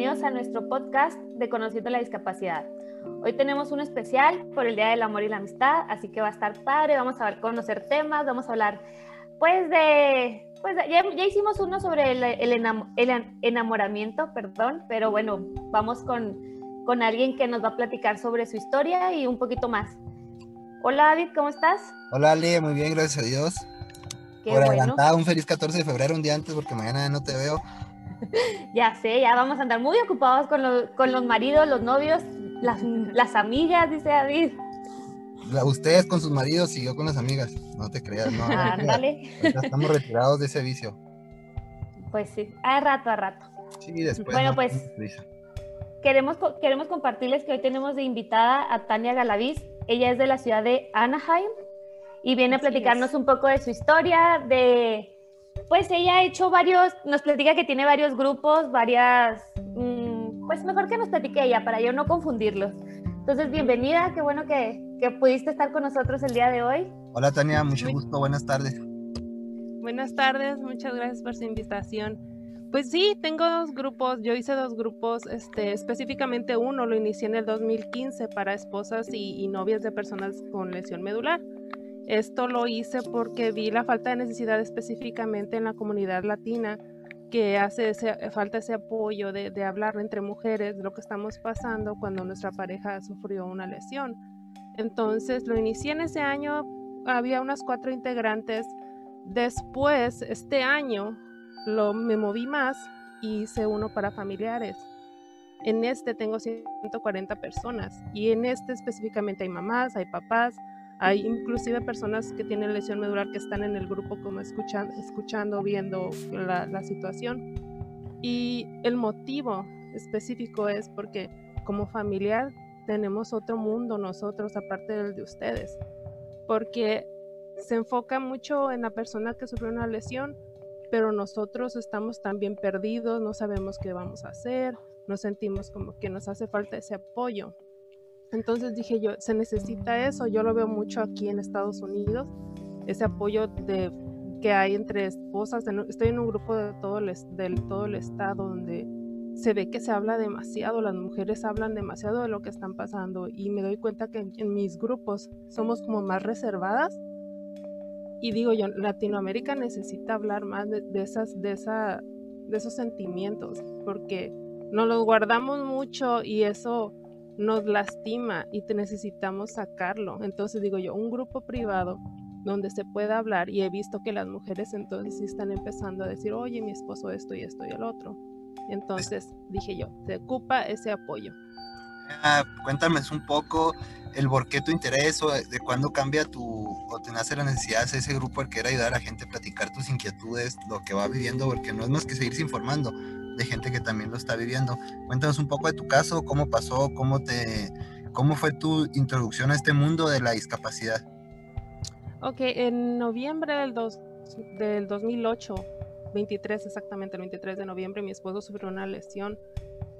bienvenidos a nuestro podcast de Conociendo la Discapacidad. Hoy tenemos un especial por el Día del Amor y la Amistad, así que va a estar padre, vamos a conocer temas, vamos a hablar pues de, pues ya, hicimos uno sobre el, enamoramiento, perdón, pero bueno, vamos con, con alguien que nos va a platicar sobre su historia y un poquito más. Hola David, ¿cómo estás? Hola Ali, muy bien, gracias a Dios. Qué Por bueno. un feliz 14 de febrero, un día antes, porque mañana no te veo. ya sé, ya vamos a andar muy ocupados con, con los maridos, los novios, las, las amigas, dice David. Ustedes con sus maridos y yo con las amigas. No te creas, no. estamos retirados de ese vicio. Pues sí, a rato, a rato. Sí, después. Bueno, pues queremos, queremos compartirles que hoy tenemos de invitada a Tania Galaviz. Ella es de la ciudad de Anaheim y viene a platicarnos un poco de su historia, de pues ella ha hecho varios, nos platica que tiene varios grupos, varias, mm, pues mejor que nos platique ella para yo no confundirlos. Entonces, bienvenida, qué bueno que, que pudiste estar con nosotros el día de hoy. Hola Tania, mucho gusto, buenas tardes. Buenas tardes, muchas gracias por su invitación. Pues sí, tengo dos grupos, yo hice dos grupos, este, específicamente uno lo inicié en el 2015 para esposas y novias de personas con lesión medular. Esto lo hice porque vi la falta de necesidad específicamente en la comunidad latina, que hace falta ese apoyo de, hablar entre mujeres de lo que estamos pasando cuando nuestra pareja sufrió una lesión. Entonces lo inicié en ese año, había unas cuatro integrantes. Después, este año, lo, me moví más y hice uno para familiares. En este tengo 140 personas y en este específicamente hay mamás, hay papás, hay inclusive personas que tienen lesión medular que están en el grupo como escuchando, escuchando viendo la, la situación. Y el motivo específico es porque como familiar tenemos otro mundo nosotros aparte del de ustedes. Porque se enfoca mucho en la persona que sufrió una lesión, pero nosotros estamos también perdidos, no sabemos qué vamos a hacer, nos sentimos como que nos hace falta ese apoyo. Entonces dije yo, se necesita eso, yo lo veo mucho aquí en Estados Unidos, ese apoyo de, que hay entre esposas, estoy en un grupo de todo, el, del, todo el estado donde se ve que se habla demasiado, las mujeres hablan demasiado de lo que están pasando y me doy cuenta que en, mis grupos somos como más reservadas. Y digo yo, Latinoamérica necesita hablar más de, esas, de, esa, de esos sentimientos porque nos los guardamos mucho y eso nos lastima y te necesitamos sacarlo. Entonces digo yo, un grupo privado donde se pueda hablar y he visto que las mujeres entonces están empezando a decir, oye, mi esposo esto y esto y el otro. Entonces dije yo, se ocupa ese apoyo. Ah, cuéntame un poco el por qué tu interés o de cuándo cambia tu o te nace la necesidad de ese grupo el que era ayudar a gente a platicar tus inquietudes, lo que va viviendo, porque no es más que seguirse informando de gente que también lo está viviendo. Cuéntanos un poco de tu caso, cómo pasó, cómo te, cómo fue tu introducción a este mundo de la discapacidad. Ok, en noviembre del, dos, del 2008, 23 exactamente, el 23 de noviembre, mi esposo sufrió una lesión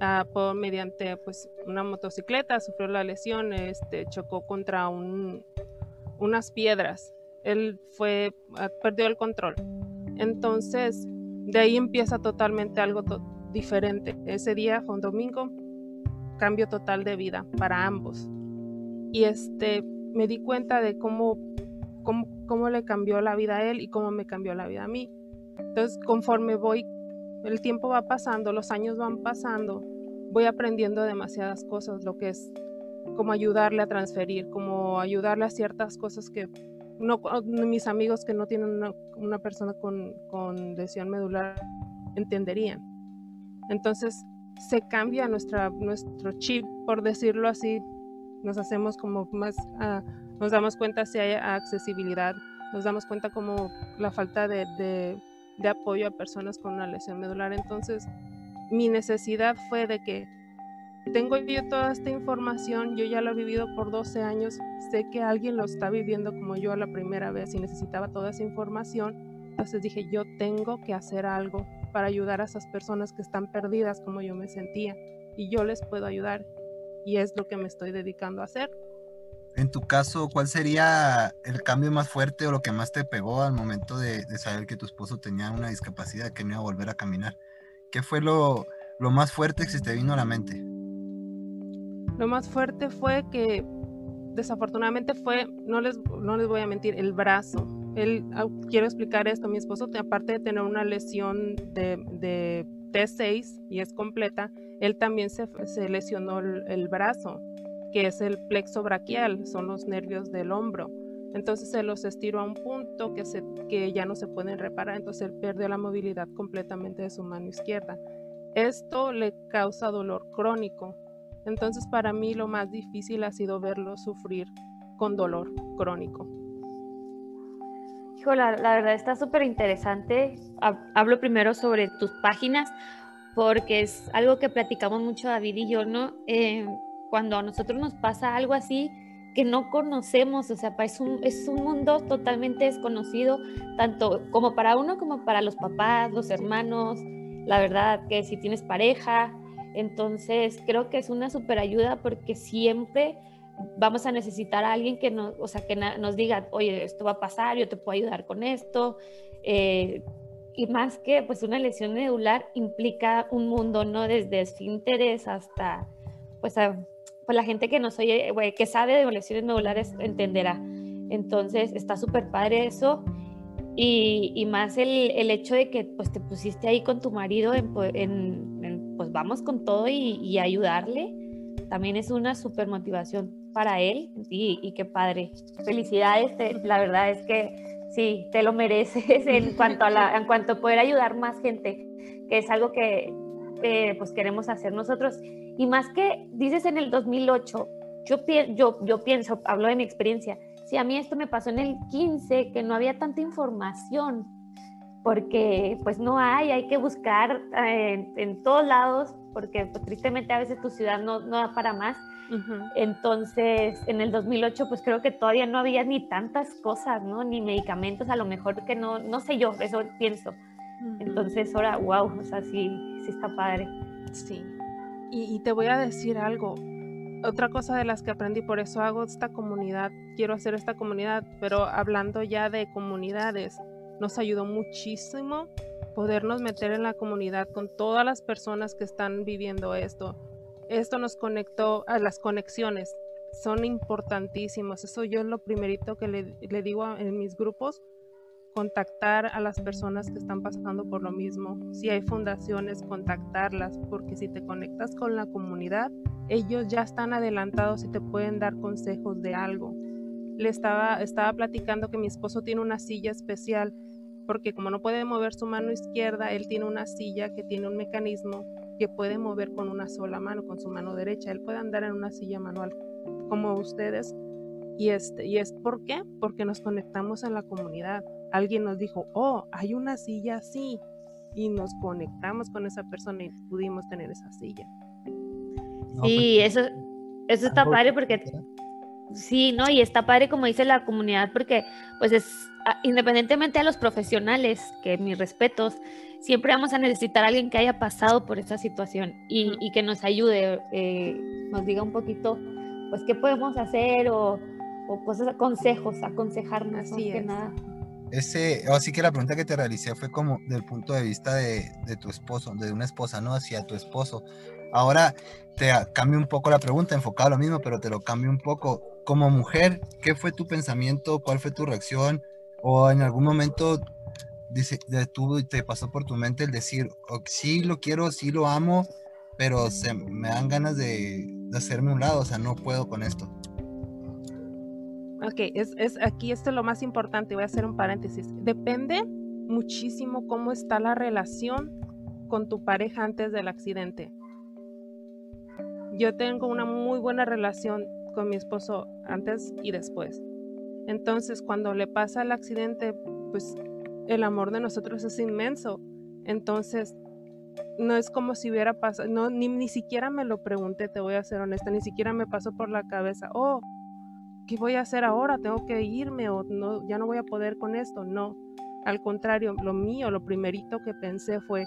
uh, por, mediante pues, una motocicleta, sufrió la lesión, este, chocó contra un, unas piedras. Él fue, uh, perdió el control. Entonces, de ahí empieza totalmente algo diferente. Ese día fue un domingo, cambio total de vida para ambos. Y este, me di cuenta de cómo, cómo, cómo le cambió la vida a él y cómo me cambió la vida a mí. Entonces, conforme voy, el tiempo va pasando, los años van pasando, voy aprendiendo demasiadas cosas, lo que es como ayudarle a transferir, como ayudarle a ciertas cosas que no, mis amigos que no tienen una, persona con, con, lesión medular entenderían. Entonces se cambia nuestra, nuestro chip, por decirlo así, nos hacemos como más, ah, nos damos cuenta si hay accesibilidad, nos damos cuenta como la falta de, de, de apoyo a personas con una lesión medular. Entonces mi necesidad fue de que tengo yo toda esta información, yo ya lo he vivido por 12 años, sé que alguien lo está viviendo como yo la primera vez y necesitaba toda esa información. Entonces dije, yo tengo que hacer algo para ayudar a esas personas que están perdidas como yo me sentía y yo les puedo ayudar y es lo que me estoy dedicando a hacer. En tu caso, ¿cuál sería el cambio más fuerte o lo que más te pegó al momento de, saber que tu esposo tenía una discapacidad que no iba a volver a caminar? ¿Qué fue lo más fuerte que se te vino a la mente. Lo más fuerte fue que desafortunadamente fue, no les, no les voy a mentir, el brazo. Ah, quiero explicar esto, mi esposo, aparte de tener una lesión de, de T6 y es completa, él también se, lesionó el, brazo, que es el plexo braquial, son los nervios del hombro. Entonces se los estiró a un punto que, que ya no se pueden reparar, entonces él perdió la movilidad completamente de su mano izquierda. Esto le causa dolor crónico. Entonces para mí lo más difícil ha sido verlo sufrir con dolor crónico. Hijo, la, la verdad está súper interesante. Hablo primero sobre tus páginas porque es algo que platicamos mucho David y yo, ¿no? Eh, cuando a nosotros nos pasa algo así que no conocemos, o sea, es un, es un mundo totalmente desconocido, tanto como para uno como para los papás, los hermanos, la verdad que si tienes pareja, entonces creo que es una super ayuda porque siempre vamos a necesitar a alguien que nos, o sea, que nos diga, oye, esto va a pasar, yo te puedo ayudar con esto. Eh, y más que pues una lesión medular implica un mundo, ¿no? Desde esfínteres hasta, pues, pues la gente que nos oye, que sabe de lesiones medulares entenderá. Entonces está súper padre eso. Y, más el, el, hecho de que pues te pusiste ahí con tu marido en, pues vamos con todo y, y, ayudarle, también es una súper motivación para él y, y, qué padre. Felicidades, la verdad es que sí, te lo mereces en cuanto a, la, en cuanto a poder ayudar más gente, que es algo que eh, pues queremos hacer nosotros. Y más que dices en el 2008, yo, yo, yo pienso, hablo de mi experiencia, si a mí esto me pasó en el 15, que no había tanta información, porque pues no hay, hay que buscar eh, en, todos lados, porque pues, tristemente a veces tu ciudad no, no da para más. Entonces, en el 2008, pues creo que todavía no había ni tantas cosas, ¿no? Ni medicamentos, a lo mejor que no, no sé yo, eso pienso. Entonces, ahora, wow, o sea, sí, sí está padre. Sí. Y, y, te voy a decir algo, otra cosa de las que aprendí, por eso hago esta comunidad, quiero hacer esta comunidad, pero hablando ya de comunidades, nos ayudó muchísimo podernos meter en la comunidad con todas las personas que están viviendo esto. Esto nos conectó a las conexiones, son importantísimos. Eso yo es lo primerito que le, le digo en mis grupos, contactar a las personas que están pasando por lo mismo. Si hay fundaciones, contactarlas, porque si te conectas con la comunidad, ellos ya están adelantados y te pueden dar consejos de algo. Le estaba, estaba platicando que mi esposo tiene una silla especial, porque como no puede mover su mano izquierda, él tiene una silla que tiene un mecanismo que puede mover con una sola mano, con su mano derecha. Él puede andar en una silla manual como ustedes. Y, este, y es por qué? Porque nos conectamos en la comunidad alguien nos dijo, oh, hay una silla así, y nos conectamos con esa persona y pudimos tener esa silla. sí, pues, eso, eso está padre porque sí, ¿no? Y está padre como dice la comunidad porque pues es independientemente de los profesionales, que mis respetos, siempre vamos a necesitar a alguien que haya pasado por esa situación y, que nos ayude, eh, nos diga un poquito, pues, qué podemos hacer o, o cosas, consejos, aconsejarnos, más que nada ese, así que la pregunta que te realicé fue como del punto de vista de, de, tu esposo, de una esposa, ¿no? Hacia tu esposo. Ahora te cambio un poco la pregunta, enfocado a lo mismo, pero te lo cambio un poco. Como mujer, ¿qué fue tu pensamiento? ¿Cuál fue tu reacción? ¿O en algún momento dice, y te pasó por tu mente el decir, sí lo quiero, sí lo amo, pero se, me dan ganas de, de hacerme un lado, o sea, no puedo con esto? Ok, es, es, aquí esto es lo más importante, voy a hacer un paréntesis. Depende muchísimo cómo está la relación con tu pareja antes del accidente. Yo tengo una muy buena relación con mi esposo antes y después. Entonces, cuando le pasa el accidente, pues el amor de nosotros es inmenso. Entonces, no es como si hubiera pasado, no, ni, ni siquiera me lo pregunté, te voy a ser honesta, ni siquiera me pasó por la cabeza, oh, ¿qué voy a hacer ahora? ¿Tengo que irme o no, ya no voy a poder con esto? No, al contrario, lo mío, lo primerito que pensé fue,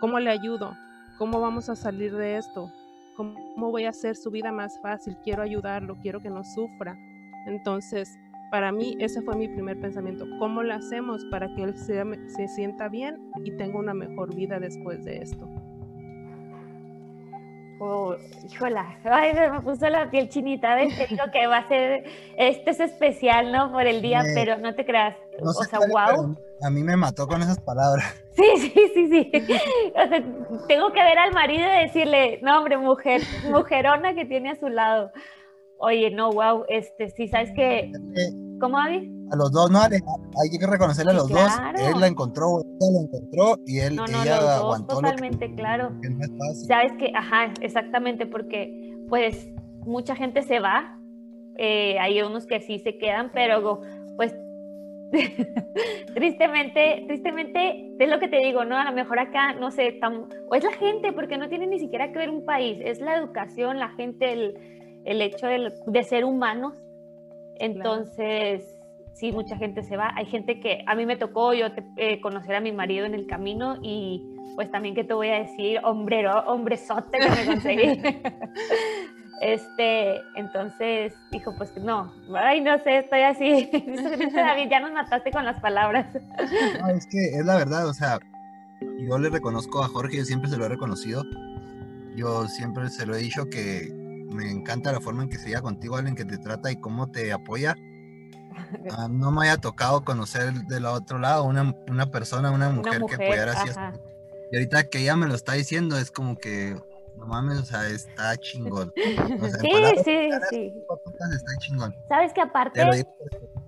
¿cómo le ayudo? ¿Cómo vamos a salir de esto? ¿Cómo voy a hacer su vida más fácil? Quiero ayudarlo, quiero que no sufra. Entonces, para mí ese fue mi primer pensamiento. ¿Cómo lo hacemos para que él se, se sienta bien y tenga una mejor vida después de esto? Oh, híjola, ay, me puso la piel chinita, de que digo que va a ser, este es especial, ¿no? Por el día, pero no te creas, o sea, wow. A mí me mató con esas palabras. Sí, sí, sí, sí. O sea, tengo que ver al marido y decirle, no, hombre, mujer, mujerona que tiene a su lado. Oye, no, wow, este, sí, ¿sabes qué? ¿Cómo, Avi? A los dos, no, hay que reconocerle a los dos. Él la encontró, ella la encontró y él, no, no, ella los dos, Totalmente, claro. Sabes que, ajá, exactamente, porque pues mucha gente se va, eh, hay unos que sí se quedan, pero pues tristemente, tristemente, es lo que te digo, ¿no? A lo mejor acá, no sé, o es la gente, porque no tiene ni siquiera que ver un país, es la educación, la gente, el, el hecho de, de ser humanos. Entonces, sí, mucha gente se va. Hay gente que a mí me tocó yo eh, conocer a mi marido en el camino y pues también que te voy a decir, hombrero, hombrezote que me conseguí. este, entonces dijo, pues no, ay, no sé, estoy así. David, ya nos mataste con las palabras. no, es que es la verdad, o sea, yo le reconozco a Jorge, yo siempre se lo he reconocido. Yo siempre se lo he dicho que me encanta la forma en que se lleva contigo, alguien que te trata y cómo te apoya Ah, no me haya tocado conocer del otro lado una, una persona, una mujer, que apoyara así. Y ahorita que ella me lo está diciendo, es como que, no mames, o sea, está chingón. sí, sí, sí. Está chingón. Sabes que aparte,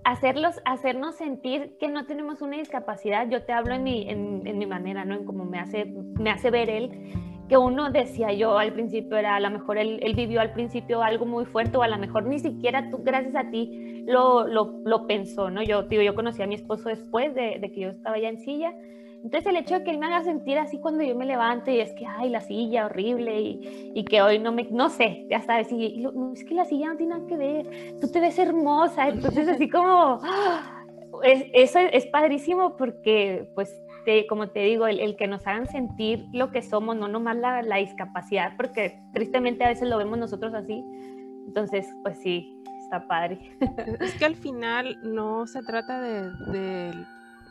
hacerlos, hacernos sentir que no tenemos una discapacidad, yo te hablo en mi, en, en mi manera, ¿no? En cómo me hace, me hace ver él que uno decía yo al principio era a lo mejor él, vivió al principio algo muy fuerte o a lo mejor ni siquiera tú gracias a ti lo, lo, lo pensó, ¿no? Yo digo, yo conocí a mi esposo después de, que yo estaba ya en silla. Entonces el hecho de que él me haga sentir así cuando yo me levanto y es que, ay, la silla horrible y, y que hoy no me, no sé, ya sabes, y, es que la silla no tiene nada que ver, tú te ves hermosa, entonces así como, ¡ah! es, eso es padrísimo porque pues como te digo, el, que nos hagan sentir lo que somos, no nomás la, la, discapacidad, porque tristemente a veces lo vemos nosotros así. Entonces, pues sí, está padre. Es que al final no se trata de,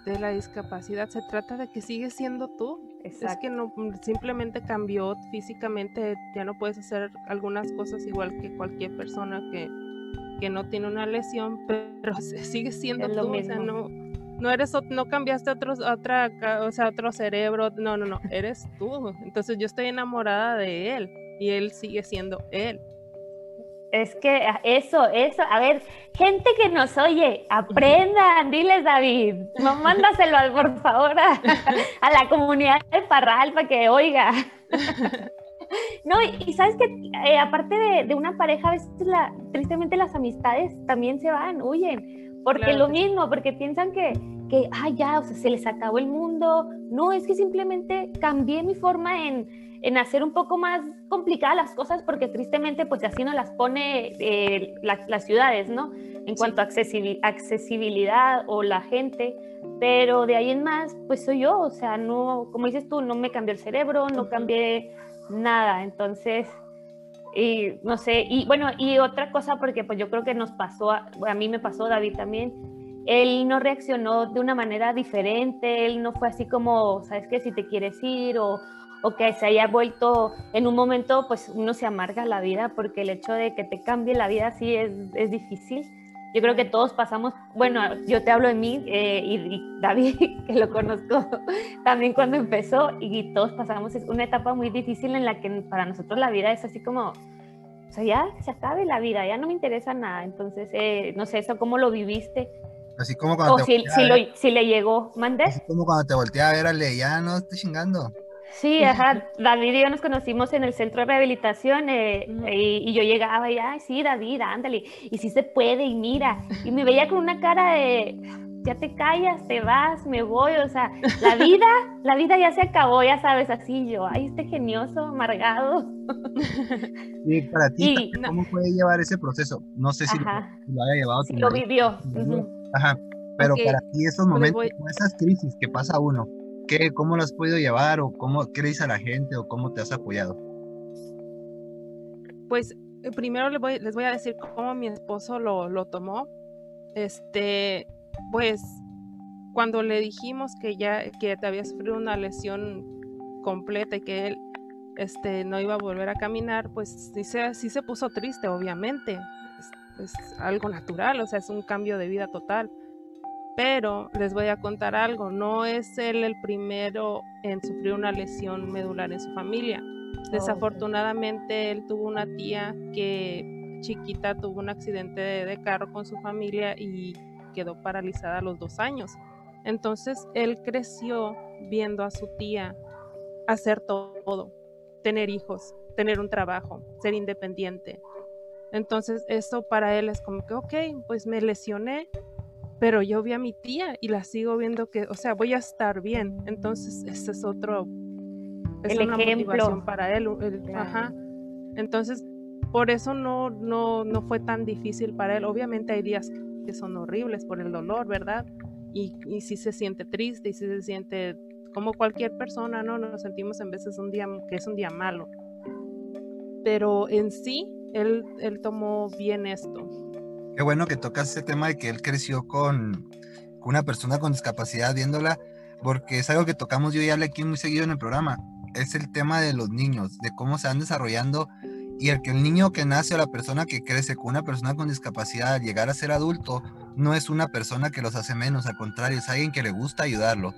de, la discapacidad, se trata de que sigues siendo tú. Es que no simplemente cambió físicamente, ya no puedes hacer algunas cosas igual que cualquier persona que, que no tiene una lesión, pero sigue siendo tú, o sea, no no eres no cambiaste otro, otra o sea otro cerebro no no no eres tú. Entonces yo estoy enamorada de él y él sigue siendo él. Es que ah, eso eso a ver gente que nos oye aprendan diles David mándaselo por favor a, la comunidad de Parral para que oiga. No y, sabes que eh, aparte de, una pareja a veces la, tristemente las amistades también se van huyen porque lo mismo, porque piensan que, que, ah, ya, o sea, se les acabó el mundo. No, es que simplemente cambié mi forma en, en hacer un poco más complicadas las cosas, porque tristemente, pues así nos las pone eh, las ciudades, ¿no? En cuanto a accesibilidad o la gente. Pero de ahí en más, pues soy yo, o sea, no, como dices tú, no me cambió el cerebro, no cambié nada. Entonces, y no sé, y bueno, y otra cosa, porque pues yo creo que nos pasó, a, mí me pasó, David también, él no reaccionó de una manera diferente, él no fue así como, ¿sabes qué? Si te quieres ir o, o que se haya vuelto en un momento, pues uno se amarga la vida porque el hecho de que te cambie la vida así es, es difícil. Yo creo que todos pasamos, bueno, yo te hablo de mí eh, y, David, que lo conozco también cuando empezó, y todos pasamos es una etapa muy difícil en la que para nosotros la vida es así como, o sea, ya se acabe la vida, ya no me interesa nada. Entonces, eh, no sé, eso cómo lo viviste. Así como cuando o si, si, lo, si, le llegó, ¿mandé? Así como cuando te volteé a ver, ale, ya no estoy chingando. Sí, ajá. David y yo nos conocimos en el centro de rehabilitación eh, y, yo llegaba y, ay, sí, David, ándale. Y sí se puede, y mira. Y me veía con una cara de, ya te callas, te vas, me voy. O sea, la vida, la vida ya se acabó, ya sabes, así yo, ay, este genioso, amargado. Y para ti, ¿cómo puede llevar ese proceso? No sé si lo, haya llevado. Sí, lo vivió. Ajá. Pero para ti, esos momentos, esas crisis que pasa uno, ¿Qué, ¿Cómo lo has podido llevar o cómo, dices a la gente o cómo te has apoyado? Pues eh, primero les voy, a decir cómo mi esposo lo, lo tomó. Este, pues cuando le dijimos que ya que te había sufrido una lesión completa y que él este, no iba a volver a caminar, pues sí se, sí se puso triste, obviamente. Es, es algo natural, o sea, es un cambio de vida total. Pero les voy a contar algo, no es él el primero en sufrir una lesión medular en su familia. Desafortunadamente él tuvo una tía que chiquita tuvo un accidente de, carro con su familia y quedó paralizada a los dos años. Entonces él creció viendo a su tía hacer todo, tener hijos, tener un trabajo, ser independiente. Entonces eso para él es como que, ok, pues me lesioné, pero yo vi a mi tía y la sigo viendo que, o sea, voy a estar bien. Entonces ese es otro, es el una ejemplo. motivación para él. Ajá. Entonces por eso no, no, no fue tan difícil para él. Obviamente hay días que son horribles por el dolor, ¿verdad? Y, y sí se siente triste y sí se siente como cualquier persona, ¿no? Nos sentimos en veces un día que es un día malo. Pero en sí, él, él tomó bien esto. Qué bueno que tocas ese tema de que él creció con, con una persona con discapacidad viéndola, porque es algo que tocamos yo y Ale aquí muy seguido en el programa. Es el tema de los niños, de cómo se van desarrollando y el que el niño que nace o la persona que crece con una persona con discapacidad al llegar a ser adulto no es una persona que los hace menos, al contrario, es alguien que le gusta ayudarlo.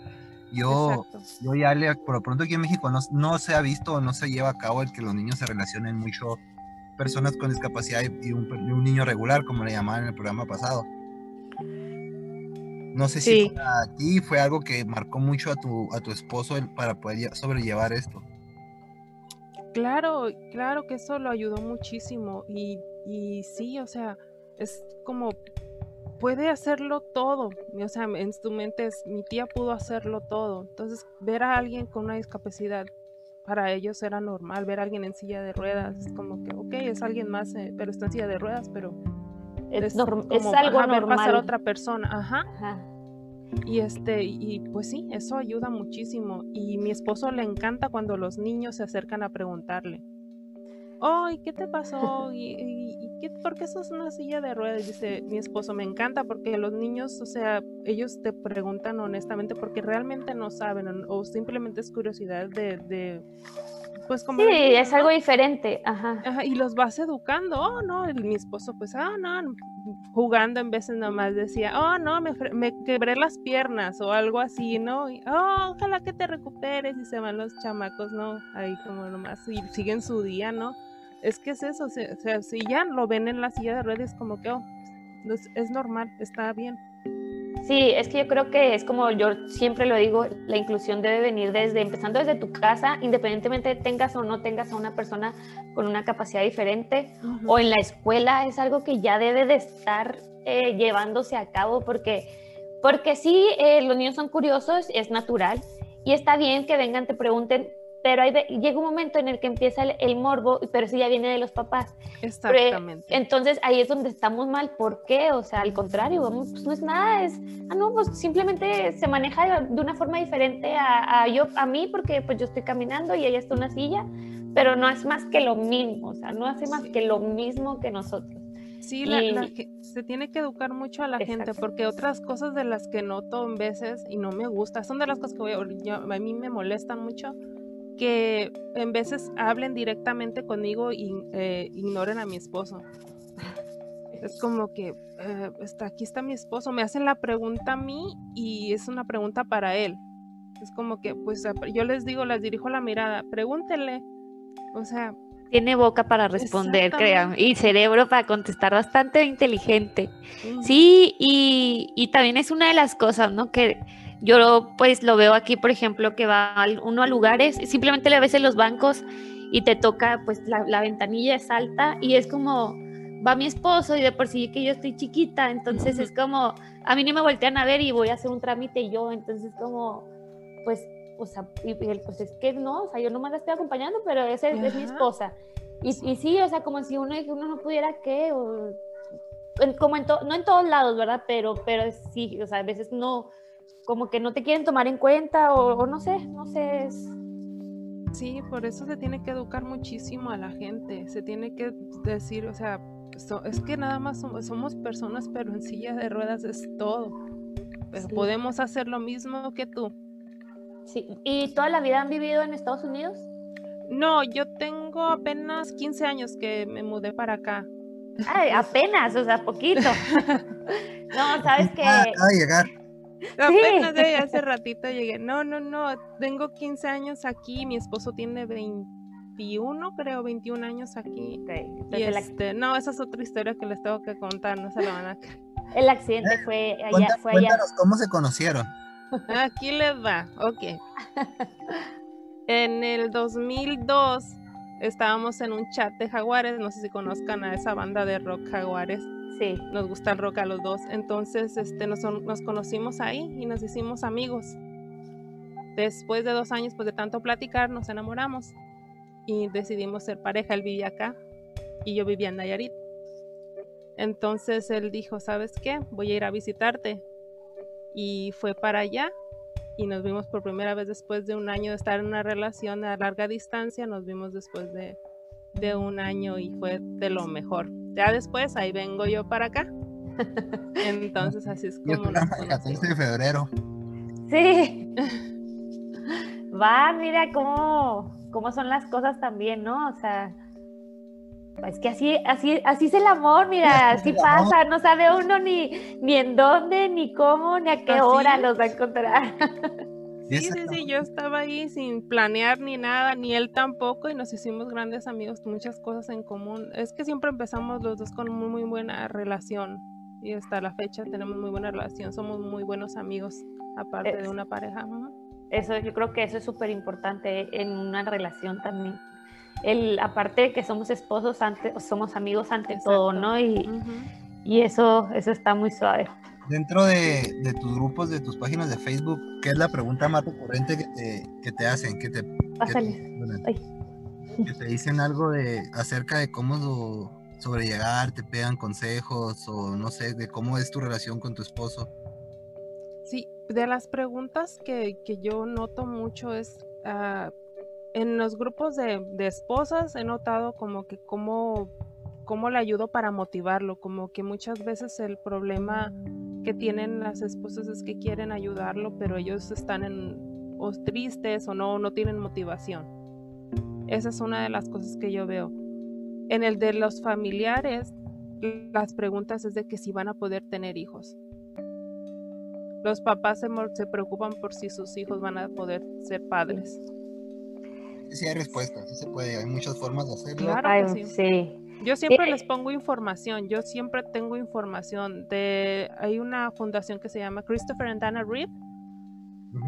Yo, yo y Ale, por lo pronto aquí en México no, no se ha visto o no se lleva a cabo el que los niños se relacionen mucho personas con discapacidad y un, y un niño regular, como le llamaban en el programa pasado. No sé si Sí. a ti fue algo que marcó mucho a tu, a tu esposo para poder lle- sobrellevar esto. Claro, claro que eso lo ayudó muchísimo y, y sí, o sea, es como puede hacerlo todo, o sea, en tu mente es mi tía pudo hacerlo todo, entonces ver a alguien con una discapacidad para ellos era normal, ver a alguien en silla de ruedas es como que, ok, es alguien más, eh, pero está en silla de ruedas, pero Es, norm- es como, algo ajá, ver pasar a normal. otra persona, ajá, Ajá. y este, y pues sí, eso ayuda muchísimo. Y mi esposo le encanta cuando los niños se acercan a preguntarle. Oh, ¿y qué te pasó? ¿Y, y- y qué, por qué sos una silla de ruedas? Dice mi esposo, me encanta porque los niños, o sea, ellos te preguntan honestamente porque realmente no saben o, o simplemente es curiosidad de, de pues como... Sí, es ¿no? algo diferente. Ajá. Ajá, y los vas educando, oh no, el- mi esposo pues, ah no, jugando en veces nomás decía, oh no, me, me quebré las piernas o algo así, ¿no? Y, oh, ojalá que te recuperes y se van los chamacos, ¿no? Ahí como nomás, y siguen su día, ¿no? Es que es eso, o sea, si ya lo ven en la silla de ruedas, como que, oh, es, es normal, está bien. Sí, es que yo creo que es como yo siempre lo digo, la inclusión debe venir desde, empezando desde tu casa, independientemente tengas o no tengas a una persona con una capacidad diferente, o en la escuela, es algo que ya debe de estar eh, llevándose a cabo, porque, porque sí, eh, los niños son curiosos, es natural, y está bien que vengan, te pregunten, pero hay llega un momento en el que empieza el, el morbo, pero eso ya viene de los papás. Exactamente. Entonces ahí es donde estamos mal. ¿Por qué? O sea, al contrario, vamos, pues no es nada, es, ah, no, pues simplemente se maneja de, de una forma diferente a, a yo, a mí, porque pues yo estoy caminando y ella está en una silla, pero no es más que lo mismo, o sea, no hace más Sí. que lo mismo que nosotros. Sí, la- la Y- ge- se tiene que educar mucho a la gente porque otras cosas de las que noto en veces y no me gusta, son de las cosas que voy yo- a mí me molestan mucho, que en veces hablen directamente conmigo y eh, ignoren a mi esposo. Es como que eh, está, aquí está mi esposo, me hacen la pregunta a mí y es una pregunta para él. Es como que, pues yo les digo, les dirijo la mirada, pregúntenle. O sea, Tiene boca para responder, créanme, y cerebro para contestar bastante inteligente. mm, Sí, y, y también es una de las cosas, ¿no? Que yo pues lo veo aquí, por ejemplo, que va uno a lugares, simplemente le ves en los bancos y te toca, pues la, la ventanilla es alta y es como, va mi esposo y de por sí que yo estoy chiquita, entonces es como, a mí ni me voltean a ver y voy a hacer un trámite yo, entonces como, pues, o sea, y, y él, pues es que no, o sea, yo nomás la estoy acompañando, pero esa es, es mi esposa. Y, y sí, o sea, como si uno, uno no pudiera qué, o en- como en to- no en todos lados, ¿verdad? Pero, pero sí, o sea, a veces no, como que no te quieren tomar en cuenta o, o no sé, no sé, es- Sí, por eso se tiene que educar muchísimo a la gente. Se tiene que decir, o sea, so- es que nada más somos, somos personas, pero en silla de ruedas es todo. Pero Sí. podemos hacer lo mismo que tú. sí. ¿Y toda la vida han vivido en Estados Unidos? No, yo tengo apenas 15 años que me mudé para acá. Ay, apenas, o sea, poquito. no, sabes que. Ah, acaba de llegar. Apenas de hace ratito llegué. No, no, no. Tengo 15 años aquí. Mi esposo tiene 21, creo, 21 años aquí. Ok, Y entonces este, no, esa es otra historia que les tengo que contar, no se la van a el accidente fue allá, Cuenta- fue allá. cuéntanos cómo se conocieron. Aquí les va, ok. En el 2002 estábamos en un chat de Jaguares, no sé si conozcan a esa banda de rock Jaguares, Sí. nos gusta el rock a los dos, entonces este, nos, nos conocimos ahí y nos hicimos amigos. Después de dos años, pues de tanto platicar, nos enamoramos y decidimos ser pareja. Él vivía acá y yo vivía en Nayarit. Entonces él dijo, ¿sabes qué? Voy a ir a visitarte. Y fue para allá y nos vimos por primera vez después de un año de estar en una relación a larga distancia. Nos vimos después de, de un año y fue de lo mejor. Ya después ahí vengo yo para acá. Entonces así es el como del 14 conocimos. de febrero. Sí. Va, mira cómo, cómo son las cosas también, ¿no? O sea, es que así, así, así es el amor, mira, Así el pasa, no sabe uno ni, ni en dónde, ni cómo, ni a qué hora los va a encontrar. Sí, sí, sí, yo estaba ahí sin planear ni nada, ni él tampoco, y nos hicimos grandes amigos, muchas cosas en común. Es que siempre empezamos los dos con muy, muy buena relación, y hasta la fecha tenemos muy buena relación, somos muy buenos amigos, aparte de una pareja. Eso, yo creo que eso es súper importante en una relación también. El, aparte de que somos esposos, ante, somos amigos ante todo, Exacto. ¿no? Y, y eso, eso está muy suave. Dentro de, de tus grupos, de tus páginas de Facebook, ¿qué es la pregunta más recurrente que te, que te hacen? Que te, que te- bueno, que te dicen algo de acerca de cómo lo- sobrellegar, te pegan consejos o no sé, de cómo es tu relación con tu esposo. Sí, de las preguntas que, que yo noto mucho es, ah, en los grupos de, de esposas he notado como que cómo, cómo le ayudo para motivarlo, como que muchas veces el problema que tienen las esposas es que quieren ayudarlo, pero ellos están en, o tristes o no, no tienen motivación. Esa es una de las cosas que yo veo. En el de los familiares, las preguntas es de que si van a poder tener hijos. Los papás se, se preocupan por si sus hijos van a poder ser padres. Sí, sí hay respuestas, sí se puede, hay muchas formas de hacerlo. Claro Ay, que sí. sí. Yo siempre Eh, les pongo información, yo siempre tengo información de hay una fundación que se llama Christopher and Dana Reed.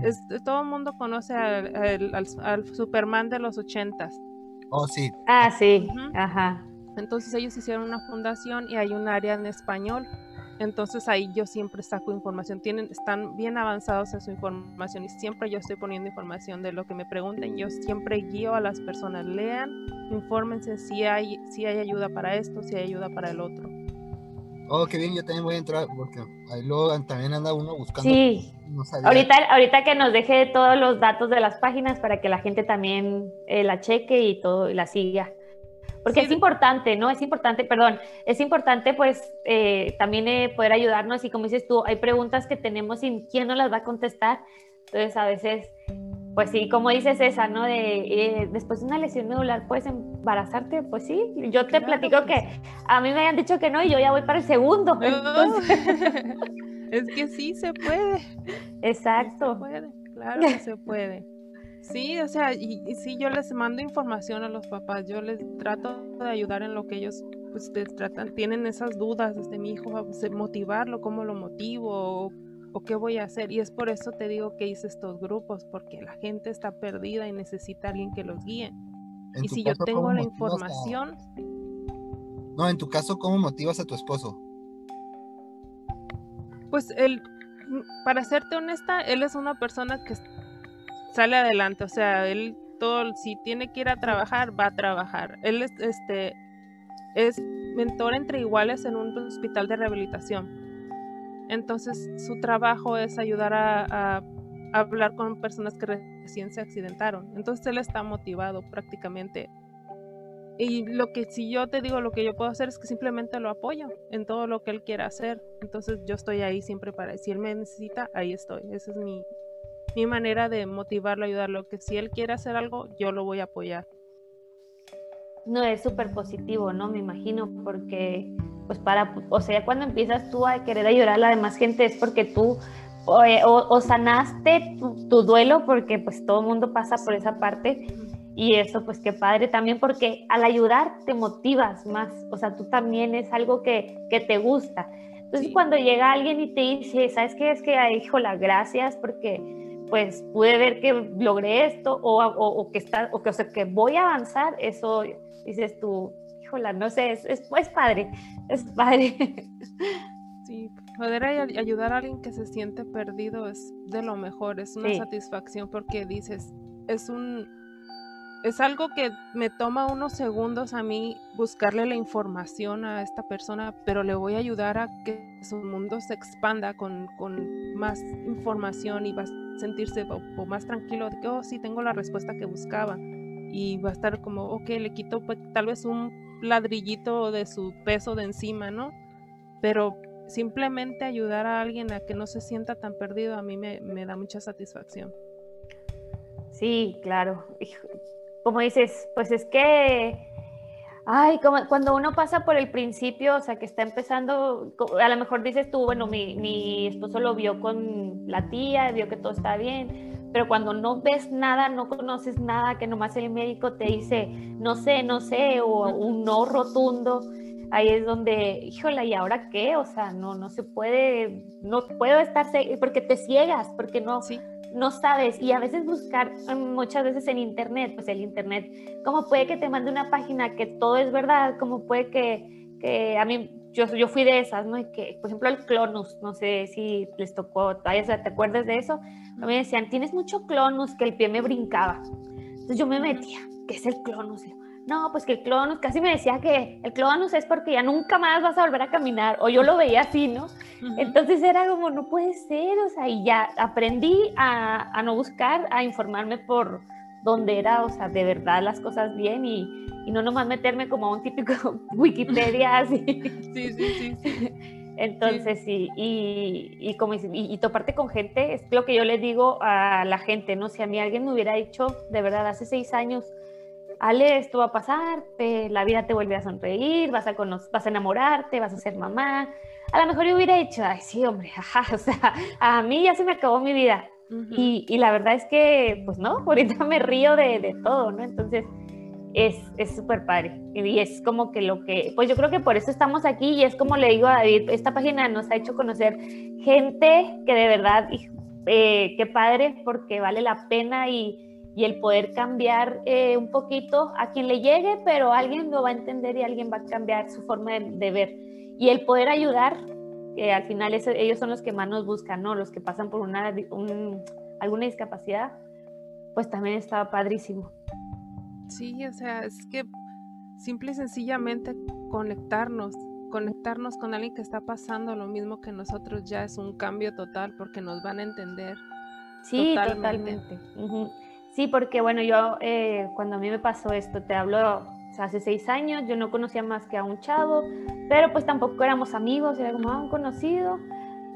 Es, todo el mundo conoce al, al- al- al Superman de los ochentas. Oh, sí, Ah, sí. Ajá. Entonces ellos hicieron una fundación y hay un área en español. Entonces ahí yo siempre saco información. Tienen, están bien avanzados en su información y siempre yo estoy poniendo información de lo que me pregunten. Yo siempre guío a las personas. Lean, infórmense si hay, si hay ayuda para esto, si hay ayuda para el otro. oh, qué bien, yo también voy a entrar porque ahí luego también anda uno buscando. Sí. no. Ahorita, ahorita que nos deje todos los datos de las páginas para que la gente también eh, la cheque y todo y la siga. Porque Sí, es importante, ¿no? Es importante, perdón, es importante pues eh, también eh, poder ayudarnos y como dices tú, hay preguntas que tenemos y quién nos las va a contestar. Entonces a veces, pues sí, como dices esa, ¿no? De eh, después de una lesión medular, ¿puedes embarazarte? Pues sí, yo te Claro platico que que a mí me habían dicho que no y yo ya voy para el segundo. Entonces, es que sí se puede. Sí se exacto. puede, claro que se puede. Sí, o sea, y, y sí, yo les mando información a los papás, yo les trato de ayudar en lo que ellos pues les tratan, tienen esas dudas desde mi hijo, motivarlo, cómo lo motivo o, o qué voy a hacer. Y es por eso te digo que hice estos grupos, porque la gente está perdida y necesita alguien que los guíe. Y si yo tengo ¿cómo la a- información, No, en tu caso, ¿cómo motivas a tu esposo? Pues él, para serte honesta, él es una persona que sale adelante, o sea, él todo, si tiene que ir a trabajar, va a trabajar. Él es, este, es mentor entre iguales en un hospital de rehabilitación. Entonces, su trabajo es ayudar a, a hablar con personas que recién se accidentaron. Entonces, él está motivado prácticamente. Y lo que si yo te digo lo que yo puedo hacer es que simplemente lo apoyo en todo lo que él quiera hacer. Entonces yo estoy ahí siempre para, si él me necesita, ahí estoy. Esa es mi, mi manera de motivarlo, ayudarlo. Que si él quiere hacer algo, yo lo voy a apoyar. No, es súper positivo, ¿no? Me imagino, porque, pues para, o sea, cuando empiezas tú a querer ayudar a la demás gente es porque tú o, sanaste tu, duelo, porque pues todo el mundo pasa por esa parte, y eso, pues qué padre también, porque al ayudar te motivas más, o sea, tú también es algo que, que te gusta. Entonces, cuando llega alguien y te dice, ¿sabes qué? Es que, híjola, gracias, porque pues pude ver que logré esto o, o, que, está, o que, o sea, que voy a avanzar, eso dices tú, híjola, no sé, es, es, es padre, es padre. Sí, poder ayudar a alguien que se siente perdido es de lo mejor, es una satisfacción porque dices, es un es algo que me toma unos segundos a mí buscarle la información a esta persona, pero le voy a ayudar a que su mundo se expanda con, con más información y va a sentirse más tranquilo de que, oh, sí, tengo la respuesta que buscaba. Y va a estar como, ok, le quito pues, tal vez un ladrillito de su peso de encima, ¿no? Pero simplemente ayudar a alguien a que no se sienta tan perdido a mí me, me da mucha satisfacción. Sí, claro como dices, pues es que, ay, como cuando uno pasa por el principio, o sea, que está empezando, a lo mejor dices tú, bueno, mi, esposo lo vio con la tía, vio que todo está bien, pero cuando no ves nada, no conoces nada, que nomás el médico te dice, no sé, no sé, o un no rotundo, ahí es donde, híjole, ¿y ahora qué? O sea, no, no se puede, no puedo estar, porque te ciegas, porque no, sí no sabes y a veces buscar mm, muchas veces en internet, pues el internet, ¿cómo puede que te mande una página que todo es verdad? ¿Cómo puede que, que a mí, yo, yo fui de esas, ¿no? Y que, por ejemplo, el clonus, no sé si les tocó, todavía te acuerdas de eso, a mí me decían, tienes mucho clonus, que el pie me brincaba. Entonces yo me metía, ¿qué es el clonus? No, pues que el clonus, casi me decía que el clonus es porque ya nunca más vas a volver a caminar, o yo lo veía así, ¿no? Entonces era como, no puede ser, o sea, y ya aprendí a, no buscar, a informarme por donde era, o sea, de verdad las cosas bien y, no nomás meterme como a un típico Wikipedia así. Sí, sí, sí. Entonces, sí, y, y, como, y, y, toparte con gente, es lo que yo le digo a la gente, ¿no? Si a mí alguien me hubiera dicho, de verdad, hace seis años, Ale, esto va a pasar, la vida te vuelve a sonreír, vas a, vas a enamorarte, vas a ser mamá. A lo mejor yo hubiera dicho, ay, sí, hombre, ajá, o sea, a mí ya se me acabó mi vida. y, la verdad es que, pues no, ahorita me río de, de todo, ¿no? Entonces, es súper padre. Y es como que lo que, pues yo creo que por eso estamos aquí y es como le digo a David, esta página nos ha hecho conocer gente que de verdad, eh, qué padre, porque vale la pena y y el poder cambiar eh, un poquito a quien le llegue, pero alguien lo va a entender y alguien va a cambiar su forma de, ver. Y el poder ayudar, que al final ellos son los que más nos buscan, ¿no? Los que pasan por una, alguna discapacidad, pues también estaba padrísimo. Sí, o sea, es que simple y sencillamente conectarnos, conectarnos con alguien que está pasando lo mismo que nosotros ya es un cambio total porque nos van a entender. Sí, totalmente. Sí, porque bueno, yo eh, cuando a mí me pasó esto, te hablo hace seis años, yo no conocía más que a un chavo, pero pues tampoco éramos amigos, era como ah, un conocido.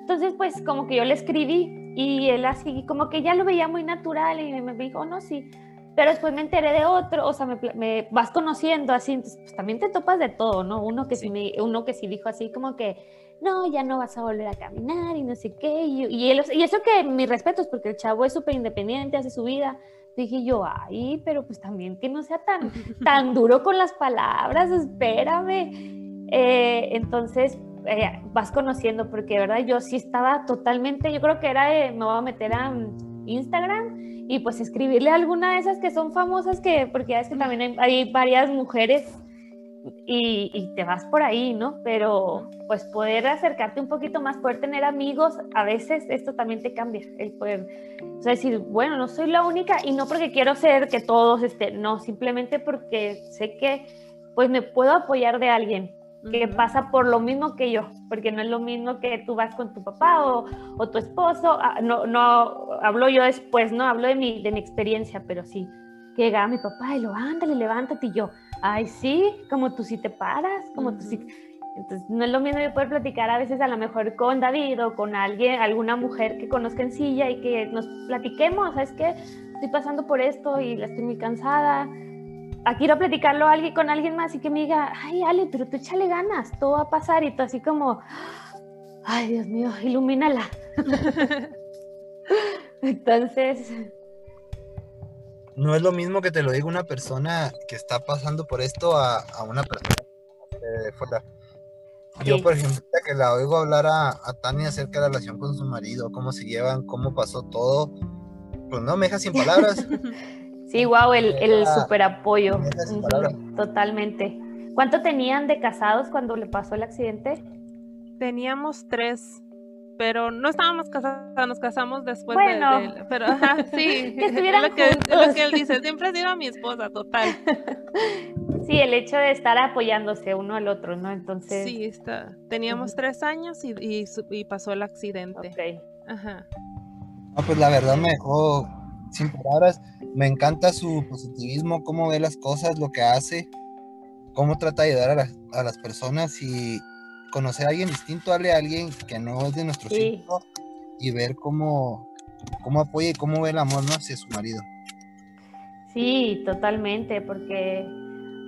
Entonces pues como que yo le escribí y él así como que ya lo veía muy natural y me dijo, no, sí, pero después me enteré de otro, o sea, me, vas conociendo así, entonces pues también te topas de todo, ¿no? Uno que sí, me, uno que sí dijo así como que, no, ya no vas a volver a caminar y no sé qué, y, y, y eso que mi respeto es porque el chavo es súper independiente, hace su vida, dije yo, ay, pero pues también que no sea tan, tan duro con las palabras, espérame. Eh, entonces eh, vas conociendo, porque verdad yo sí estaba totalmente, yo creo que era de, me voy a meter a Instagram y pues escribirle a alguna de esas que son famosas, que, porque ya es que también hay varias mujeres y, te vas por ahí, ¿no? Pero pues poder acercarte un poquito más, poder tener amigos, a veces esto también te cambia, el poder, o sea, decir, bueno, no soy la única y no porque quiero ser que todos estén, no, simplemente porque sé que pues me puedo apoyar de alguien que pasa por lo mismo que yo, porque no es lo mismo que tú vas con tu papá o, o tu esposo, ah, no, no hablo yo después, no hablo de mi, de mi experiencia, pero sí, que llega mi papá y lo, ándale, levántate y yo, ay, sí, como tú sí te paras, como tú sí. Entonces, no es lo mismo yo poder platicar a veces a lo mejor con David o con alguien, alguna mujer que conozca en silla y que nos platiquemos, ¿sabes qué? Estoy pasando por esto y la estoy muy cansada. aquí quiero platicarlo alguien, con alguien más y que me diga, ay, Ale, pero tú échale ganas, todo va a pasar y tú así como, ay, Dios mío, ilumínala. Entonces... No es lo mismo que te lo diga una persona que está pasando por esto a, una persona de fuera. Yo, por ejemplo, que la oigo hablar a, a Tania acerca de la relación con su marido, cómo se llevan, cómo pasó todo, pues no me deja sin palabras. Sí, wow, el, el super apoyo. totalmente. ¿Cuánto tenían de casados cuando le pasó el accidente? Teníamos tres, pero no estábamos casados, nos casamos después bueno, de, Pero sí, que es lo que, lo que él dice, siempre ha sido mi esposa, total. Sí, el hecho de estar apoyándose uno al otro, ¿no? Entonces... Sí, está. teníamos tres años y, y, pasó el accidente. Ok. Ajá. No, pues la verdad me dejó sin palabras. Me encanta su positivismo, cómo ve las cosas, lo que hace, cómo trata de ayudar a, las personas y conocer a alguien distinto, darle a alguien que no es de nuestro círculo y ver cómo, cómo apoya y cómo ve el amor ¿no? hacia su marido. Sí, totalmente, porque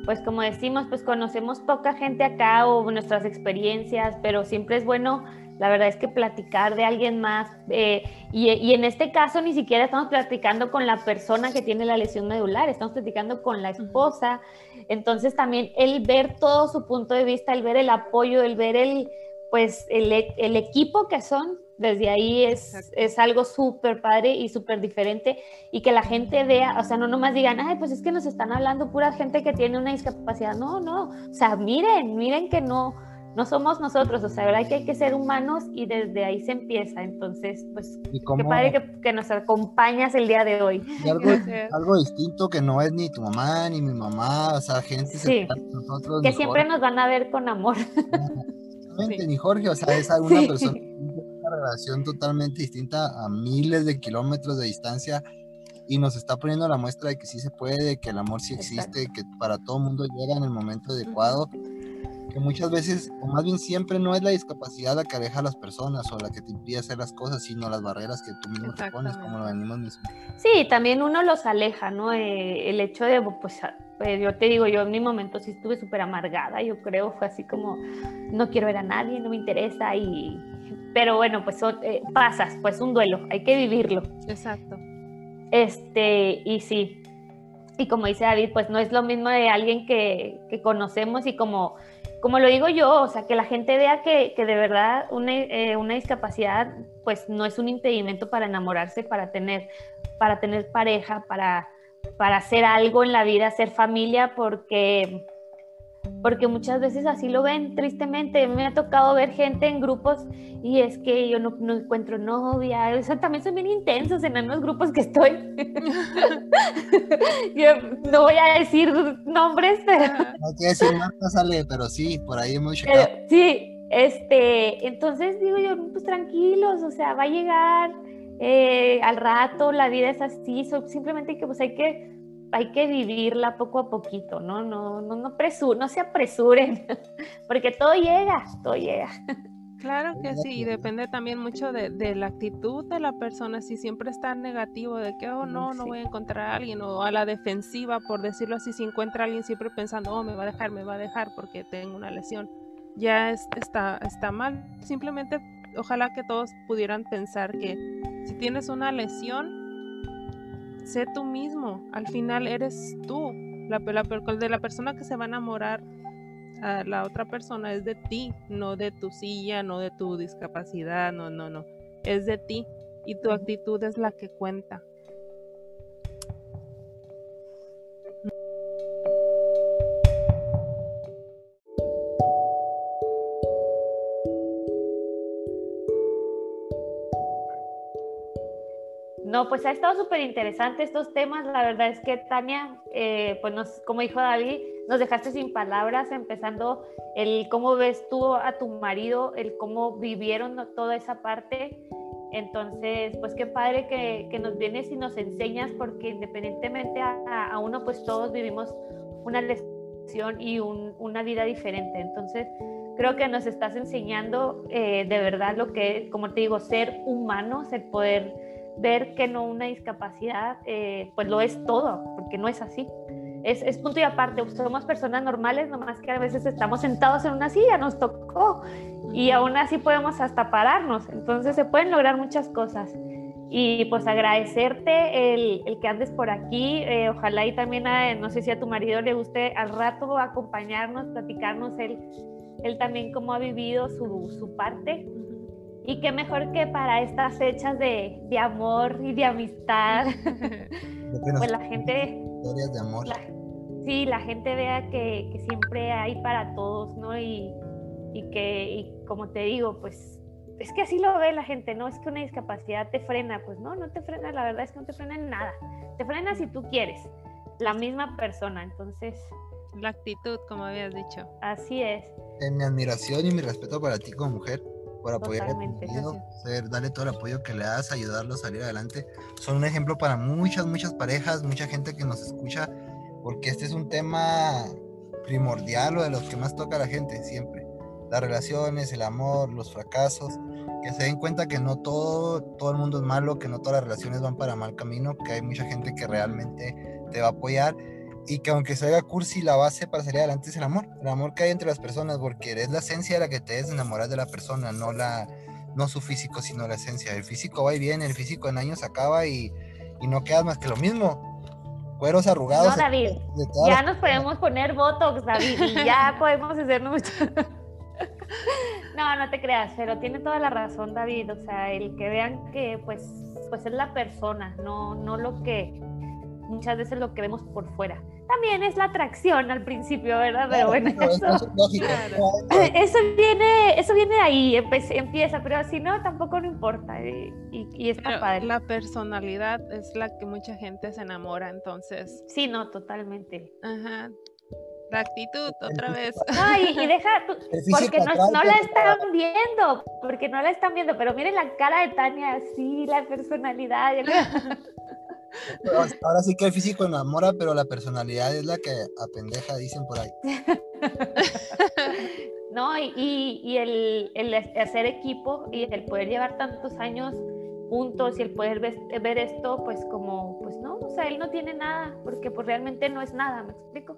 pues como decimos, pues conocemos poca gente acá o nuestras experiencias, pero siempre es bueno la verdad es que platicar de alguien más, eh, y, en este caso ni siquiera estamos platicando con la persona que tiene la lesión medular, estamos platicando con la esposa. Entonces también el ver todo su punto de vista, el ver el apoyo, el ver el, pues, el, el equipo que son, desde ahí es, es algo súper padre y súper diferente y que la gente vea, o sea, no nomás digan, ay, pues es que nos están hablando pura gente que tiene una discapacidad. No, no, o sea, miren, miren que no no somos nosotros, o sea, verdad que hay que ser humanos y desde ahí se empieza. Entonces, pues, qué padre que, nos acompañas el día de hoy. algo, distinto que no es ni tu mamá ni mi mamá, o sea, gente sí, nosotros. Que siempre nos van a ver con amor. ni Jorge, o sea, es alguna persona una relación totalmente distinta a miles de kilómetros de distancia y nos está poniendo la muestra de que sí se puede, que el amor sí existe, que para todo mundo llega en el momento adecuado que muchas veces, o más bien siempre, no es la discapacidad la que aleja a las personas o la que te impide hacer las cosas, sino las barreras que tú mismo te pones, como lo venimos mismo. Sí, también uno los aleja, ¿no? Eh, el hecho de, pues, pues, yo te digo, yo en mi momento sí estuve súper amargada, yo creo, fue así como, no quiero ver a nadie, no me interesa, y... Pero bueno, pues eh, pasas, pues un duelo, hay que vivirlo. Exacto. Este, y sí, y como dice David, pues no es lo mismo de alguien que, que conocemos y como como lo digo yo, o sea, que la gente vea que, de verdad eh, una, discapacidad pues no es un impedimento para enamorarse, para tener, para tener pareja, para, para hacer algo en la vida, hacer familia, porque porque muchas veces así lo ven, tristemente. Me ha tocado ver gente en grupos y es que yo no, encuentro novia. O sea, también son bien intensos en los grupos que estoy. yo no voy a decir nombres, pero... No quiero decir marcas, sale, pero sí, por ahí hemos llegado. sí, este, entonces digo yo, pues tranquilos, o sea, va a llegar eh, al rato, la vida es así, simplemente que pues hay que hay que vivirla poco a poquito, ¿no? No, no, no, no se apresuren, porque todo llega, todo llega. Claro que sí, depende también mucho de, la actitud de la persona, si siempre está negativo de que, oh no, no voy a encontrar a alguien, o a la defensiva, por decirlo así, si encuentra a alguien siempre pensando, oh, me va a dejar, me va a dejar porque tengo una lesión, ya está, está mal. Simplemente, ojalá que todos pudieran pensar que si tienes una lesión, sé tú mismo, al final eres tú, la, de la persona que se va a enamorar a la otra persona es de ti, no de tu silla, no de tu discapacidad, no, no, no, es de ti. Y tu actitud es la que cuenta. No, pues ha estado súper interesante estos temas. La verdad es que Tania, eh, pues nos, como dijo David, nos dejaste sin palabras, empezando el cómo ves tú a tu marido, el cómo vivieron toda esa parte. Entonces, pues qué padre que, nos vienes y nos enseñas, porque independientemente a, uno, pues todos vivimos una lesión y una vida diferente. Entonces, creo que nos estás enseñando eh, de verdad lo que, como te digo, ser humanos, el poder ver que no una discapacidad, eh, pues lo es todo, porque no es así. es, punto y aparte, somos personas normales, nomás que a veces estamos sentados en una silla, nos tocó, y aún así podemos hasta pararnos, entonces se pueden lograr muchas cosas. Y pues agradecerte el, el que andes por aquí, eh, ojalá y también, a, no sé si a tu marido le guste al rato acompañarnos, platicarnos él, él también cómo ha vivido su, su parte. Y qué mejor que para estas fechas de, de amor y de amistad, pues la gente... Historias de amor. sí, la gente vea que, que, siempre hay para todos, ¿no? Y, y que, y como te digo, pues es que así lo ve la gente, ¿no? Es que una discapacidad te frena, pues no, no te frena, la verdad es que no te frena en nada. Te frena si tú quieres, la misma persona, entonces... La actitud, como habías dicho. Así es. En mi admiración y mi respeto para ti como mujer, por apoyar ser, darle todo el apoyo que le das, ayudarlo a salir adelante. Son un ejemplo para muchas, muchas parejas, mucha gente que nos escucha, porque este es un tema primordial o de los que más toca a la gente siempre. Las relaciones, el amor, los fracasos, que se den cuenta que no todo, todo el mundo es malo, que no todas las relaciones van para mal camino, que hay mucha gente que realmente te va a apoyar y que aunque se haga cursi, la base para salir adelante es el amor, el amor que hay entre las personas, porque es la esencia de la que te des enamorar de la persona, no la no su físico, sino la esencia. El físico va y viene, el físico en años acaba y, y no quedas más que lo mismo. Cueros arrugados. No, David, ya nos podemos poner botox, David, y ya podemos hacer mucho. no, no te creas, pero tiene toda la razón, David. O sea, el que vean que pues, pues es la persona, no, no lo que muchas veces lo que vemos por fuera. También es la atracción al principio, ¿verdad? Pero bueno, eso, viene, eso viene ahí, empieza, pero si no, tampoco no importa. Y, y, está padre. La personalidad es la que mucha gente se enamora, entonces. Sí, no, totalmente. Ajá. La actitud, otra vez. Ay, y, deja, porque no, no, la están viendo, porque no la están viendo, pero miren la cara de Tania, así, la personalidad. Ahora sí que el físico enamora, pero la personalidad es la que apendeja, dicen por ahí. No, y, y el, el, hacer equipo y el poder llevar tantos años juntos y el poder ver, ver, esto, pues como, pues no, o sea, él no tiene nada, porque pues realmente no es nada, ¿me explico?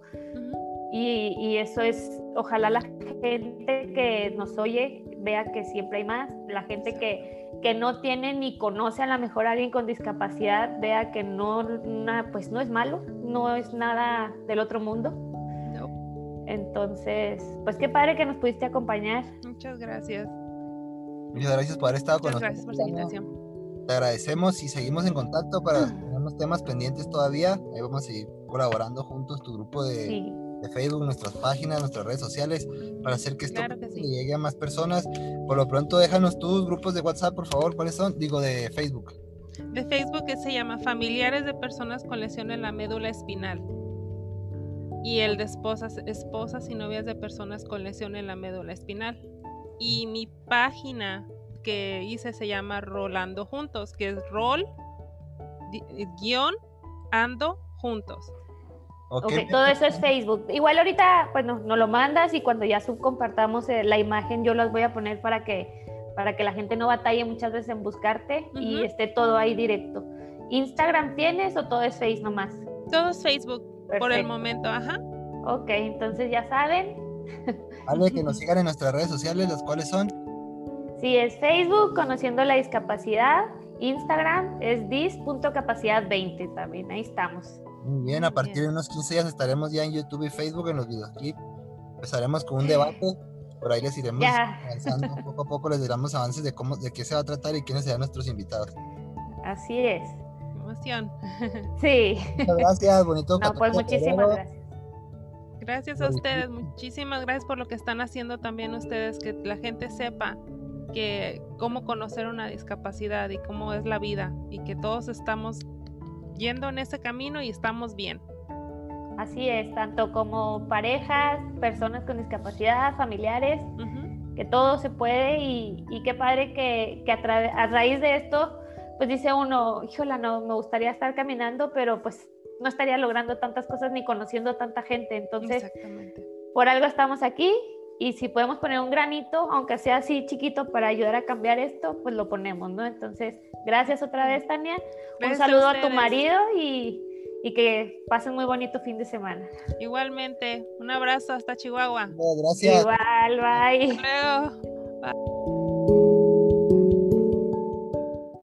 Y, y, eso es, ojalá la gente que nos oye vea que siempre hay más, la gente que, que no tiene ni conoce a lo mejor a alguien con discapacidad, vea que no, pues no es malo, no es nada del otro mundo. Entonces, pues qué padre que nos pudiste acompañar. Muchas gracias. Muchas gracias por haber estado con nosotros. Gracias por la invitación. Te agradecemos y seguimos en contacto para tener unos temas pendientes todavía. Ahí vamos a seguir colaborando juntos, tu grupo de, de Facebook, nuestras páginas, nuestras redes sociales, para hacer que esto llegue a más personas. Por lo pronto, déjanos tus grupos de WhatsApp, por favor, ¿cuáles son? Digo, de Facebook. De Facebook que se llama Familiares de Personas con Lesión en la Médula Espinal. Y el de esposas, esposas y novias de personas con lesión en la médula espinal. Y mi página que hice se llama Rolando Juntos, que es rol guion ando juntos. Okay. todo eso es Facebook. Igual ahorita, pues nos no lo mandas y cuando ya subcompartamos eh, la imagen, yo las voy a poner para que, para que la gente no batalle muchas veces en buscarte y esté todo ahí directo. ¿Instagram tienes o todo es Facebook nomás? Todo es Facebook por el momento, ajá. Ok, entonces ya saben. Vale, que nos sigan en nuestras redes sociales, las cuales son. Sí, es Facebook, Conociendo la Discapacidad. Instagram es dis.capacidad20 también, ahí estamos. Muy bien, a partir de unos 15 días estaremos ya en YouTube y Facebook en los videoclips. Empezaremos con un debate, por ahí les iremos avanzando poco a poco, les diremos avances de cómo, de qué se va a tratar y quiénes serán nuestros invitados. Así es. Emoción. Sí. Muchas gracias, bonito. No, pues muchísimas gracias. Gracias a ustedes, muchísimas gracias por lo que están haciendo también ustedes, que la gente sepa que cómo conocer una discapacidad y cómo es la vida y que todos estamos yendo en ese camino y estamos bien. Así es, tanto como parejas, personas con discapacidad, familiares, que todo se puede y, y qué padre que, que a, raíz de esto, pues dice uno, híjola, no, me gustaría estar caminando, pero pues no estaría logrando tantas cosas ni conociendo tanta gente. Entonces, por algo estamos aquí y si podemos poner un granito, aunque sea así chiquito, para ayudar a cambiar esto, pues lo ponemos, ¿no? Entonces, gracias otra vez, Tania. un saludo a, tu marido y, y que pasen muy bonito fin de semana. Igualmente, un abrazo hasta Chihuahua. Gracias. Igual, bye. Hasta luego. Bye.